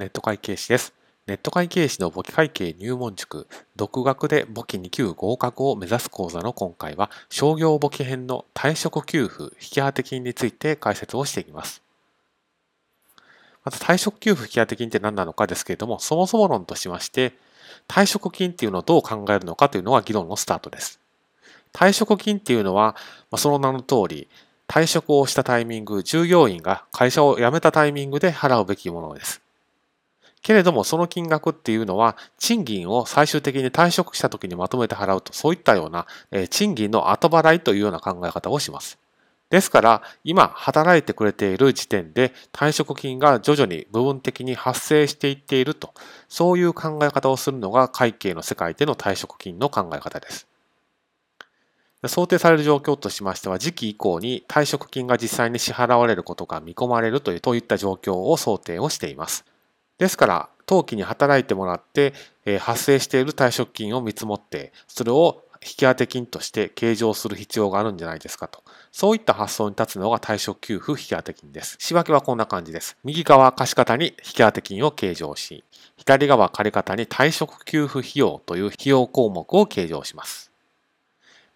ネット会計士です。ネット会計士の簿記会計入門塾、独学で簿記2級合格を目指す講座の今回は、商業簿記編の退職給付引き当て金について解説をしていきます。まず退職給付引き当て金って何なのかですけれども、そもそも論としまして、退職金っていうのをどう考えるのかというのが議論のスタートです。退職金っていうのは、まあ、その名の通り、退職をしたタイミング、従業員が会社を辞めたタイミングで払うべきものです。けれども、その金額っていうのは、賃金を最終的に退職した時にまとめて払うと、そういったような、え賃金の後払いというような考え方をします。ですから、今働いてくれている時点で退職金が徐々に部分的に発生していっていると、そういう考え方をするのが会計の世界での退職金の考え方です。想定される状況としましては、時期以降に退職金が実際に支払われることが見込まれるという、といった状況を想定をしています。ですから、当期に働いてもらって、え発生している退職金を見積もって、それを引き当て金として計上する必要があるんじゃないですかと。そういった発想に立つのが退職給付引き当て金です。仕分けはこんな感じです。右側貸方に引き当て金を計上し、左側借方に退職給付費用という費用項目を計上します。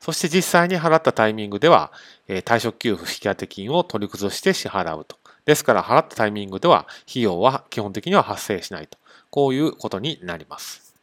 そして実際に払ったタイミングでは、え退職給付引き当て金を取り崩して支払うと。ですから払ったタイミングでは費用は基本的には発生しないと。こういうことになります。